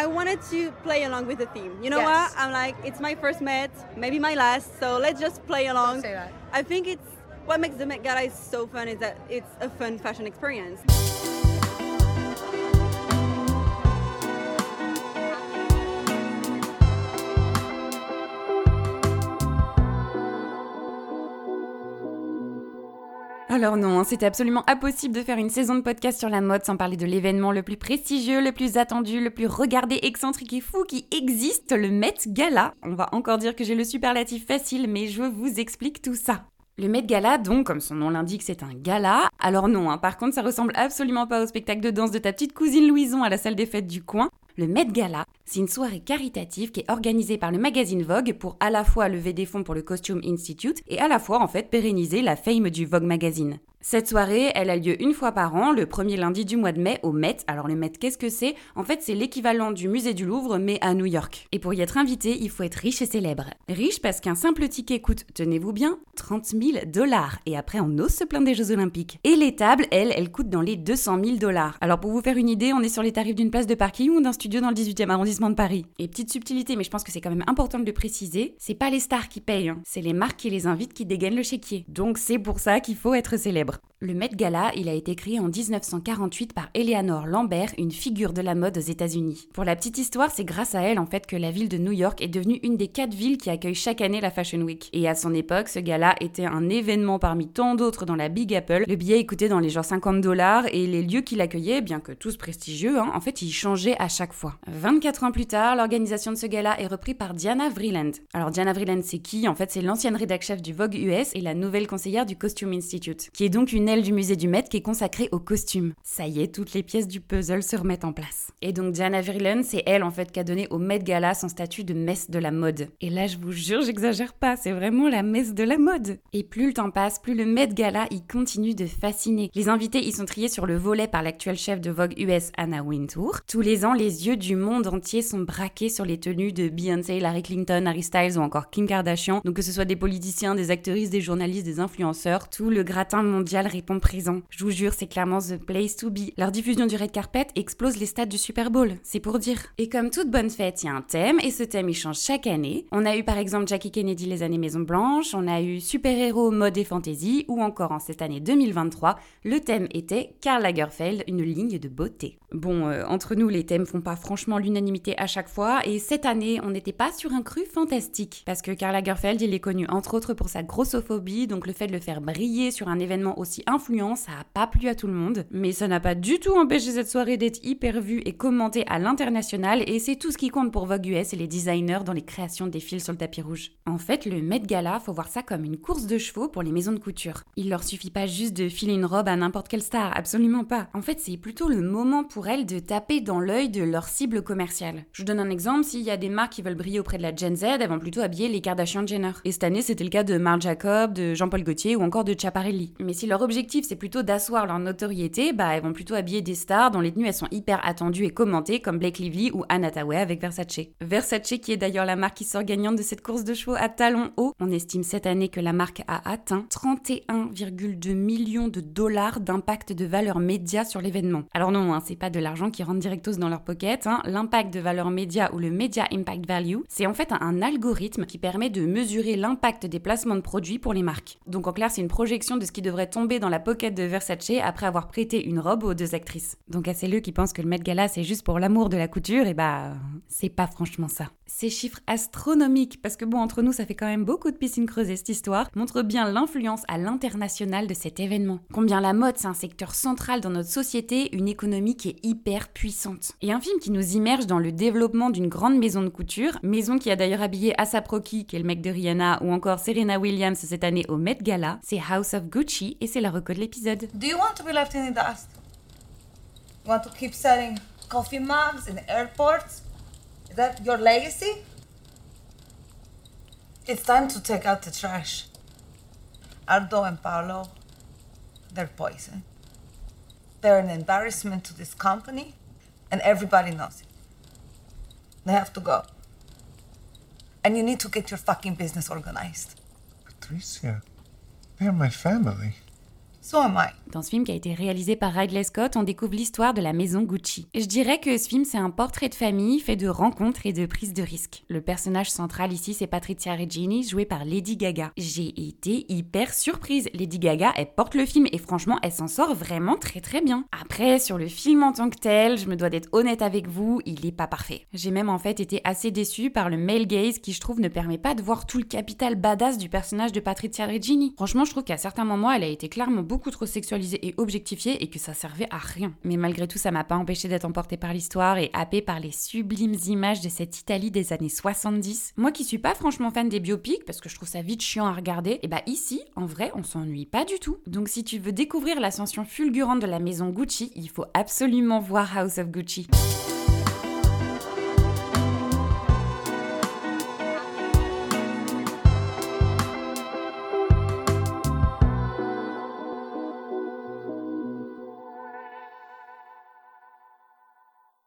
I wanted to play along with the theme. You know Yes. what? I'm like, it's my first Met, maybe my last, so let's just play along. say that. I think it's what makes the Met Gala so fun is that it's a fun fashion experience. Alors non, hein, c'était absolument impossible de faire une saison de podcast sur la mode sans parler de l'événement le plus prestigieux, le plus attendu, le plus regardé, excentrique et fou qui existe, le Met Gala. On va encore dire que j'ai le superlatif facile, mais je vous explique tout ça. Le Met Gala, donc, comme son nom l'indique, c'est un gala. Alors non, hein, par contre, ça ressemble absolument pas au spectacle de danse de ta petite cousine Louison à la salle des fêtes du coin. Le Met Gala, c'est une soirée caritative qui est organisée par le magazine Vogue pour à la fois lever des fonds pour le Costume Institute et à la fois en fait pérenniser la fame du Vogue magazine. Cette soirée, elle a lieu une fois par an, le premier lundi du mois de mai, au Met. Alors le Met, qu'est-ce que c'est? En fait, c'est l'équivalent du musée du Louvre, mais à New York. Et pour y être invité, il faut être riche et célèbre. Riche parce qu'un simple ticket coûte, tenez-vous bien, 30 000 dollars. Et après, on ose se plaindre des Jeux Olympiques. Et les tables, elles, elles coûtent dans les 200 000 dollars. Alors pour vous faire une idée, on est sur les tarifs d'une place de parking ou d'un studio dans le 18e arrondissement de Paris? Et petite subtilité, mais je pense que c'est quand même important de le préciser, c'est pas les stars qui payent, hein. c'est les marques qui les invitent qui dégainent le chéquier. Donc c'est pour ça qu'il faut être célèbre. масштабах. Le Met Gala, il a été créé en 1948 par Eleanor Lambert, une figure de la mode aux États-Unis. Pour la petite histoire, c'est grâce à elle en fait que la ville de New York est devenue une des quatre villes qui accueillent chaque année la Fashion Week. Et à son époque, ce gala était un événement parmi tant d'autres dans la Big Apple. Le billet coûtait dans les genre 50 dollars et les lieux qui l'accueillaient, bien que tous prestigieux, hein, en fait, ils changeaient à chaque fois. 24 ans plus tard, l'organisation de ce gala est reprise par Diana Vreeland. Alors Diana Vreeland, c'est qui? En fait, c'est l'ancienne rédac chef du Vogue US et la nouvelle conseillère du Costume Institute, qui est donc une du musée du Met qui est consacrée au costume. Ça y est, toutes les pièces du puzzle se remettent en place. Et donc Diana Vreeland, c'est elle en fait qui a donné au Met Gala son statut de messe de la mode. Et là, je vous jure, j'exagère pas, c'est vraiment la messe de la mode. Et plus le temps passe, plus le Met Gala, il continue de fasciner. Les invités, ils sont triés sur le volet par l'actuelle chef de Vogue US, Anna Wintour. Tous les ans, les yeux du monde entier sont braqués sur les tenues de Beyoncé, Larry Clinton, Harry Styles ou encore Kim Kardashian. Donc que ce soit des politiciens, des actrices, des journalistes, des influenceurs, tout le gratin mondial répond présent. Je vous jure, c'est clairement the place to be. Leur diffusion du red carpet explose les stades du Super Bowl, c'est pour dire. Et comme toute bonne fête, il y a un thème et ce thème il change chaque année. On a eu par exemple Jackie Kennedy les années Maison Blanche, on a eu super-héros, mode et fantasy ou encore en cette année 2023, le thème était Karl Lagerfeld, une ligne de beauté. Bon, euh, entre nous, les thèmes font pas franchement l'unanimité à chaque fois et cette année, on n'était pas sur un cru fantastique parce que Karl Lagerfeld, il est connu entre autres pour sa grossophobie, donc le fait de le faire briller sur un événement aussi influent, ça a pas plu à tout le monde, mais ça n'a pas du tout empêché cette soirée d'être hyper vue et commentée à l'international et c'est tout ce qui compte pour Vogue US et les designers dans les créations des fils sur le tapis rouge. En fait, le Met Gala, faut voir ça comme une course de chevaux pour les maisons de couture. Il leur suffit pas juste de filer une robe à n'importe quelle star, absolument pas. En fait, c'est plutôt le moment pour elles de taper dans l'œil de leur cible commerciale. Je vous donne un exemple, s'il y a des marques qui veulent briller auprès de la Gen Z, elles vont plutôt habiller les Kardashian Jenner. Et cette année, c'était le cas de Marc Jacob, de Jean-Paul Gaultier ou encore de Chiaparelli. Mais si leur objectif c'est plutôt d'asseoir leur notoriété, bah elles vont plutôt habiller des stars dont les tenues elles sont hyper attendues et commentées comme Blake Lively ou Anna Tawai avec Versace. Versace qui est d'ailleurs la marque qui sort gagnante de cette course de chevaux à talons hauts. On estime cette année que la marque a atteint 31,2 millions de dollars d'impact de valeur média sur l'événement. Alors non, hein, c'est pas de l'argent qui rentre directos dans leur pocket. hein. L'impact de valeur média ou le Media Impact Value, c'est en fait un, un algorithme qui permet de mesurer l'impact des placements de produits pour les marques. Donc en clair, c'est une projection de ce qui devrait tomber dans la pocket de Versace après avoir prêté une robe aux deux actrices. Donc à celles qui pensent que le Met Gala c'est juste pour l'amour de la couture, et bah c'est pas franchement ça. Ces chiffres astronomiques, parce que bon entre nous ça fait quand même beaucoup de piscines creusées cette histoire, montrent bien l'influence à l'international de cet événement. Combien la mode c'est un secteur central dans notre société, une économie qui est hyper puissante. Et un film qui nous immerge dans le développement d'une grande maison de couture, maison qui a d'ailleurs habillé Asap Rocky, qui est le mec de Rihanna, ou encore Serena Williams cette année au Met Gala, c'est House of Gucci et c'est la reco de l'épisode. Do you want to be left in the dust? You want to keep selling coffee mugs in airports? Is that your legacy? It's time to take out the trash. Aldo and Paolo, they're poison. They're an embarrassment to this company, and everybody knows it. They have to go. And you need to get your fucking business organized. Patricia, they're my family. Dans ce film qui a été réalisé par Ridley Scott, on découvre l'histoire de la maison Gucci. Je dirais que ce film, c'est un portrait de famille fait de rencontres et de prises de risques. Le personnage central ici, c'est Patricia Regini, jouée par Lady Gaga. J'ai été hyper surprise. Lady Gaga, elle porte le film et franchement, elle s'en sort vraiment très très bien. Après, sur le film en tant que tel, je me dois d'être honnête avec vous, il est pas parfait. J'ai même en fait été assez déçue par le male gaze qui, je trouve, ne permet pas de voir tout le capital badass du personnage de Patricia Regini. Franchement, je trouve qu'à certains moments, elle a été clairement beaucoup trop sexualisée et objectifié et que ça servait à rien. Mais malgré tout, ça m'a pas empêché d'être emportée par l'histoire et happée par les sublimes images de cette Italie des années 70. Moi qui suis pas franchement fan des biopics parce que je trouve ça vite chiant à regarder, et bah ici, en vrai, on s'ennuie pas du tout. Donc si tu veux découvrir l'ascension fulgurante de la maison Gucci, il faut absolument voir House of Gucci.